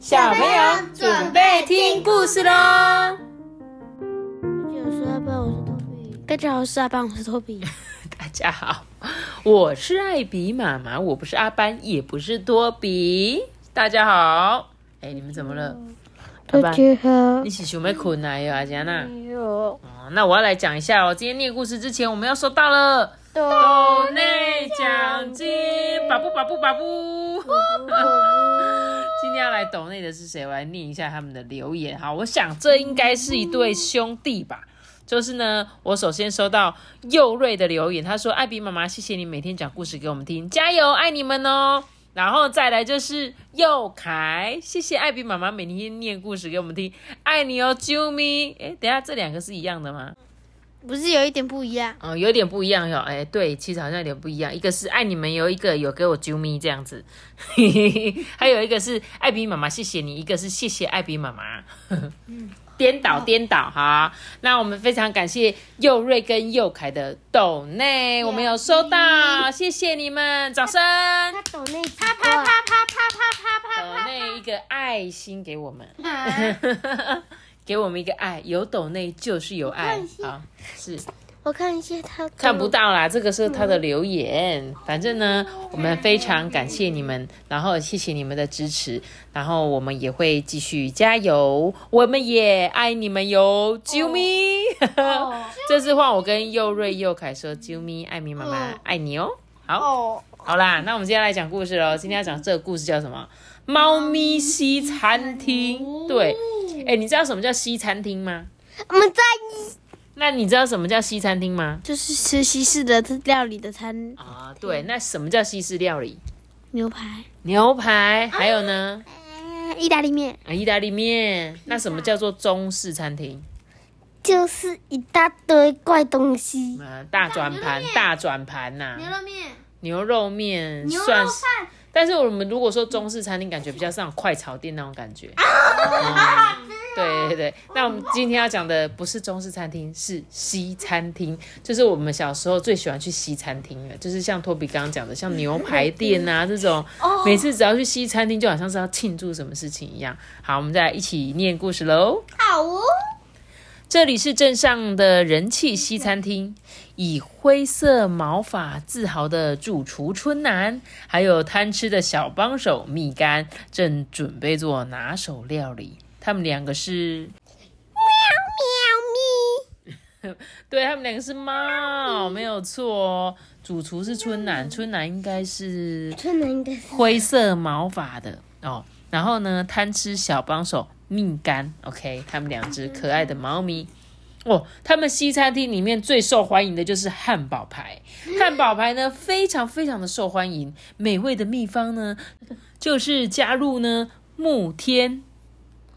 小朋友准备听故事喽！我是阿班，我是托比。大家好，我是阿班，我是托比。大家好，我是艾比妈妈，我不是阿班，也不是托比。大家好，哎，你们怎么了？大家好你，是想要困来哟，阿佳娜？有哦，那我要来讲一下哦。今天念故事之前，我们要收到了豆内奖金，巴布巴布巴布。今天要来抖内的是谁？我来念一下他们的留言。好，我想这应该是一对兄弟吧。就是呢，我首先收到佑瑞的留言，他说：“艾比妈妈，谢谢你每天讲故事给我们听，加油，爱你们哦。”然后再来就是佑凯，谢谢艾比妈妈每天念故事给我们听，爱你哦，啾咪。哎，等下这两个是一样的吗？不是有一点不一样？哦，有点不一样哟。哎，对，其实好像有点不一样。一个是爱你们，有一个有给我啾咪这样子，还有一个是艾比妈妈，谢谢你，一个是谢谢艾比妈妈。颠倒颠倒哈，那我们非常感谢佑瑞跟佑凯的抖内，我们有收到，谢谢你们，掌声！他抖那啪啪啪啪啪啪抖内一个爱心给我们，给我们一个爱，有抖内就是有爱看一下好，是。我看一下他看不到啦，这个是他的留言。反正呢，我们非常感谢你们，然后谢谢你们的支持，然后我们也会继续加油，我们也爱你们哟，啾咪！这次换我跟佑瑞、佑凯说，啾咪，艾米妈妈爱你哦。好，哦，好啦，那我们接下来讲故事喽。今天要讲这个故事叫什么？猫咪西餐厅。对，哎，你知道什么叫西餐厅吗？我们在那你知道什么叫西餐厅吗？就是吃西式的料理的餐啊，对，那什么叫西式料理？牛排，牛排，还有呢，嗯，意大利面啊，意大利面。那什么叫做中式餐厅？就是一大堆怪东西。啊，大转盘，大转盘呐、牛肉面、牛肉面算是。但是我们如果说中式餐厅，感觉比较像快炒店那种感觉。嗯对对对，那我们今天要讲的不是中式餐厅，是西餐厅，就是我们小时候最喜欢去西餐厅的，就是像托比刚刚讲的，像牛排店啊这种，每次只要去西餐厅，就好像是要庆祝什么事情一样。好，我们再来一起念故事喽。好哦，这里是镇上的人气西餐厅，以灰色毛发自豪的主厨春楠，还有贪吃的小帮手蜜柑，正准备做拿手料理。他们两个是，喵喵咪 对他们两个是猫，没有错哦。主厨是春楠，春楠应该是，春楠应该是灰色毛发的哦。然后呢，贪吃小帮手蜜柑，OK，他们两只可爱的猫咪。哦，他们西餐厅里面最受欢迎的就是汉堡排，汉堡排呢非常非常的受欢迎。美味的秘方呢，就是加入呢木天。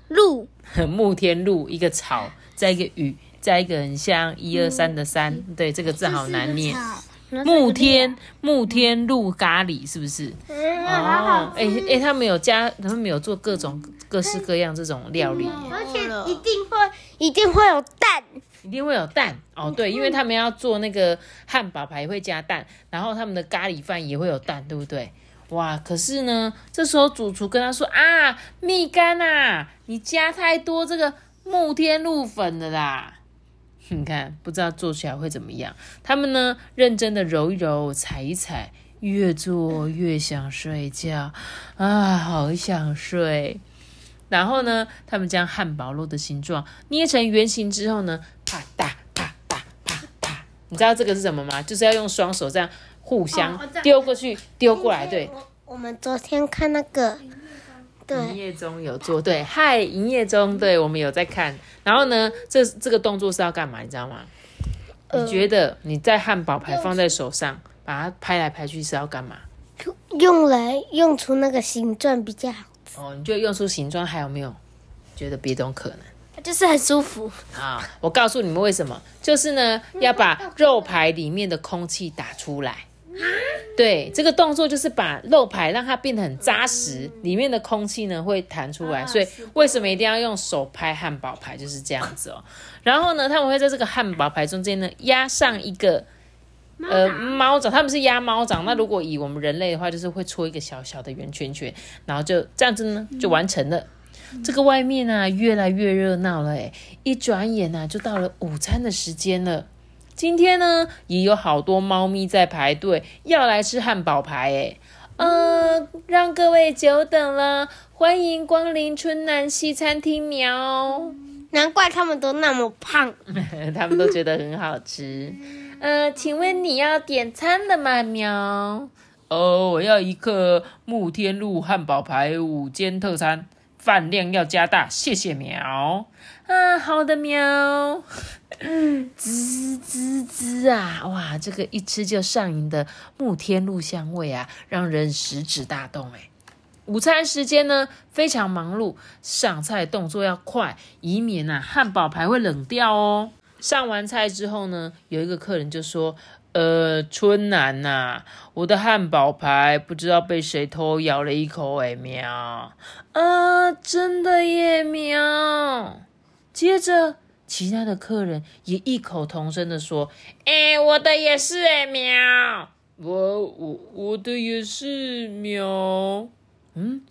露，木天露一个草，再一个雨，再一个很像一二三的三，对，这个字好难念。木天慕天露咖喱是不是？哦，哎哎，他们有加，他们有做各种各式各样这种料理，而且一定会一定会有蛋，一定会有蛋哦。对，因为他们要做那个汉堡排会加蛋，然后他们的咖喱饭也会有蛋，对不对？哇！可是呢，这时候主厨跟他说啊，蜜柑啊，你加太多这个慕天露粉了啦。你看，不知道做起来会怎么样。他们呢，认真的揉一揉，踩一踩，越做越想睡觉啊，好想睡。然后呢，他们将汉堡肉的形状捏成圆形之后呢，啪嗒啪嗒啪嗒，你知道这个是什么吗？就是要用双手这样互相丢过去、丢过来，对。我我们昨天看那个，营，业中有做，对，嗨，营业中，对我们有在看。然后呢，这这个动作是要干嘛？你知道吗？你觉得你在汉堡排放在手上，把它拍来拍去是要干嘛？用来用出那个形状比较好，哦，你就用出形状，还有没有觉得别种可能？就是很舒服。啊，我告诉你们为什么，就是呢，要把肉排里面的空气打出来。对，这个动作就是把肉排让它变得很扎实，里面的空气呢会弹出来。所以为什么一定要用手拍汉堡排，就是这样子哦。然后呢，他们会在这个汉堡排中间呢压上一个呃猫掌，他们是压猫掌。那如果以我们人类的话，就是会戳一个小小的圆圈圈，然后就这样子呢就完成了。这个外面啊越来越热闹了，哎，一转眼呢就到了午餐的时间了。今天呢也有好多猫咪在排队要来吃汉堡排，诶，呃，让各位久等了，欢迎光临春南西餐厅喵。难怪他们都那么胖，他们都觉得很好吃。呃，请问你要点餐了吗，喵？哦，我要一个慕天路汉堡排五间特餐，饭量要加大，谢谢喵。啊，好的喵。滋滋滋啊，哇，这个一吃就上瘾的慕天露香味啊，让人食指大动哎。午餐时间呢，非常忙碌，上菜动作要快，以免呐汉堡排会冷掉哦。上完菜之后呢，有一个客人就说：“呃，春楠呐，我的汉堡排不知道被谁偷咬了一口，哎喵！啊，真的耶喵！”接着，其他的客人也异口同声的说：“哎，我的也是哎喵！我我我的也是喵！”嗯，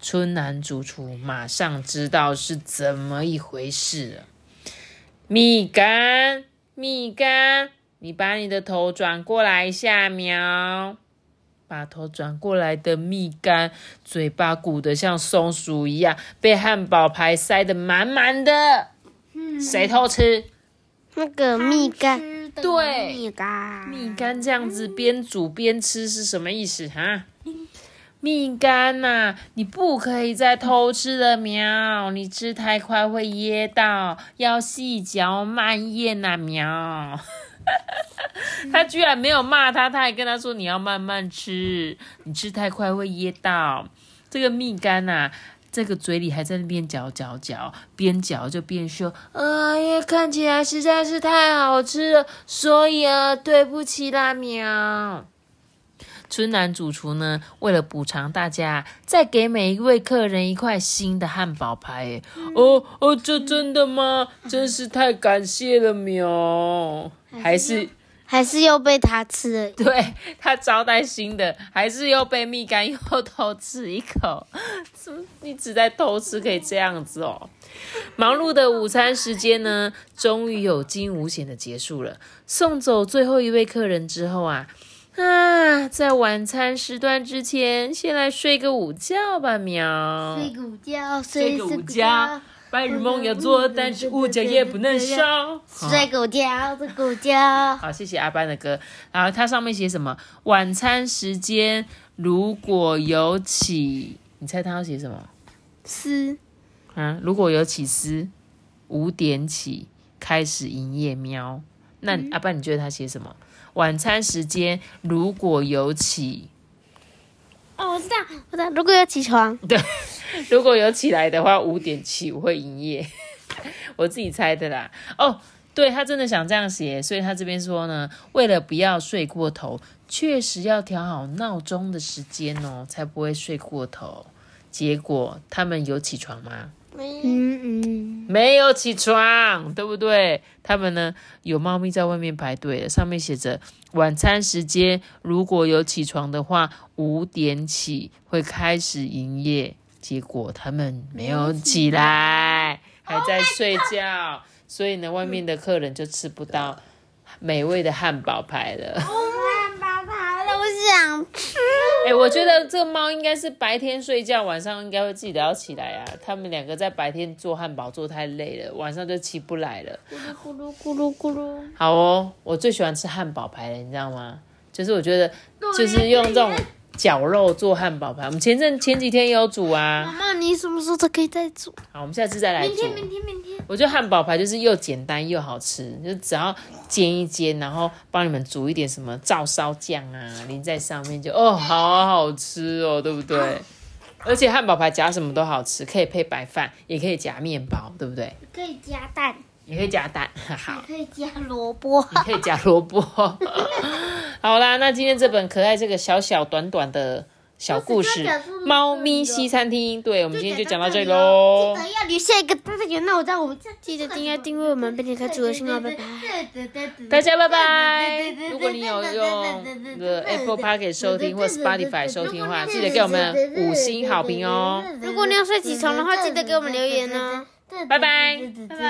春楠主厨马上知道是怎么一回事了。蜜柑，蜜柑，你把你的头转过来一下，喵！把头转过来的蜜柑，嘴巴鼓得像松鼠一样，被汉堡排塞得满满的。谁偷吃？那个蜜柑，对，蜜柑，蜜柑这样子边煮边吃是什么意思？哈？蜜柑呐，你不可以再偷吃了，喵！你吃太快会噎到，要细嚼慢咽呐，喵！他居然没有骂他，他还跟他说你要慢慢吃，你吃太快会噎到。这个蜜柑呐，这个嘴里还在那边嚼嚼嚼，边嚼就边说：“哎呀，看起来实在是太好吃了，所以啊，对不起啦，喵。”春楠主厨呢，为了补偿大家，再给每一位客人一块新的汉堡排。哦哦，这真的吗？真是太感谢了，喵！还是还是又被他吃了。对他招待新的，还是又被蜜柑又偷吃一口。怎么你只在偷吃可以这样子哦？忙碌的午餐时间呢，终于有惊无险的结束了。送走最后一位客人之后啊。啊，在晚餐时段之前，先来睡个午觉吧，喵。睡个午觉，睡个午觉。白日梦要做，但是午觉也不能少。睡个午觉，睡个午觉。好，谢谢阿班的歌。然后它上面写什么？晚餐时间如果有起，你猜他要写什么？司。啊，如果有起司，五点起开始营业，喵。那阿班，你觉得他写什么？晚餐时间如果有起，哦，我知道，我知道，如果有起床，对，如果有起来的话，五点起我会营业，我自己猜的啦。哦，对他真的想这样写，所以他这边说呢，为了不要睡过头，确实要调好闹钟的时间哦，才不会睡过头。结果他们有起床吗？嗯嗯，没有起床，对不对？他们呢有猫咪在外面排队，上面写着晚餐时间，如果有起床的话，五点起会开始营业。结果他们没有起来，还在睡觉，所以呢，外面的客人就吃不到美味的汉堡排了。汉堡排了我想吃。哎，我觉得这个猫应该是白天睡觉，晚上应该会记得要起来啊。他们两个在白天做汉堡做太累了，晚上就起不来了。咕噜咕噜咕噜咕噜。好哦，我最喜欢吃汉堡排了，你知道吗？就是我觉得，就是用这种。绞肉做汉堡排，我们前阵前几天有煮啊。妈妈，你什么时候才可以再煮？好，我们下次再来煮。明天，明天，明天。我觉得汉堡排就是又简单又好吃，就只要煎一煎，然后帮你们煮一点什么照烧酱啊，淋在上面就哦，好好吃哦，对不对？而且汉堡排夹什么都好吃，可以配白饭，也可以夹面包，对不对？可以加蛋。也可以加蛋，好。可以加萝卜。你可以加萝卜。好啦，那今天这本可爱这个小小短短的小故事《猫咪西餐厅》，对我们今天就讲到这里喽。记得要留下一个大大家有那我在我们记得订阅订阅我们，并且开主的信号，拜拜。大家拜拜！如果你有用那个 Apple Park 收听或 Spotify 收听的话，记得给我们五星好评哦。如果你要睡起床的话，记得给我们留言哦。拜拜。拜拜。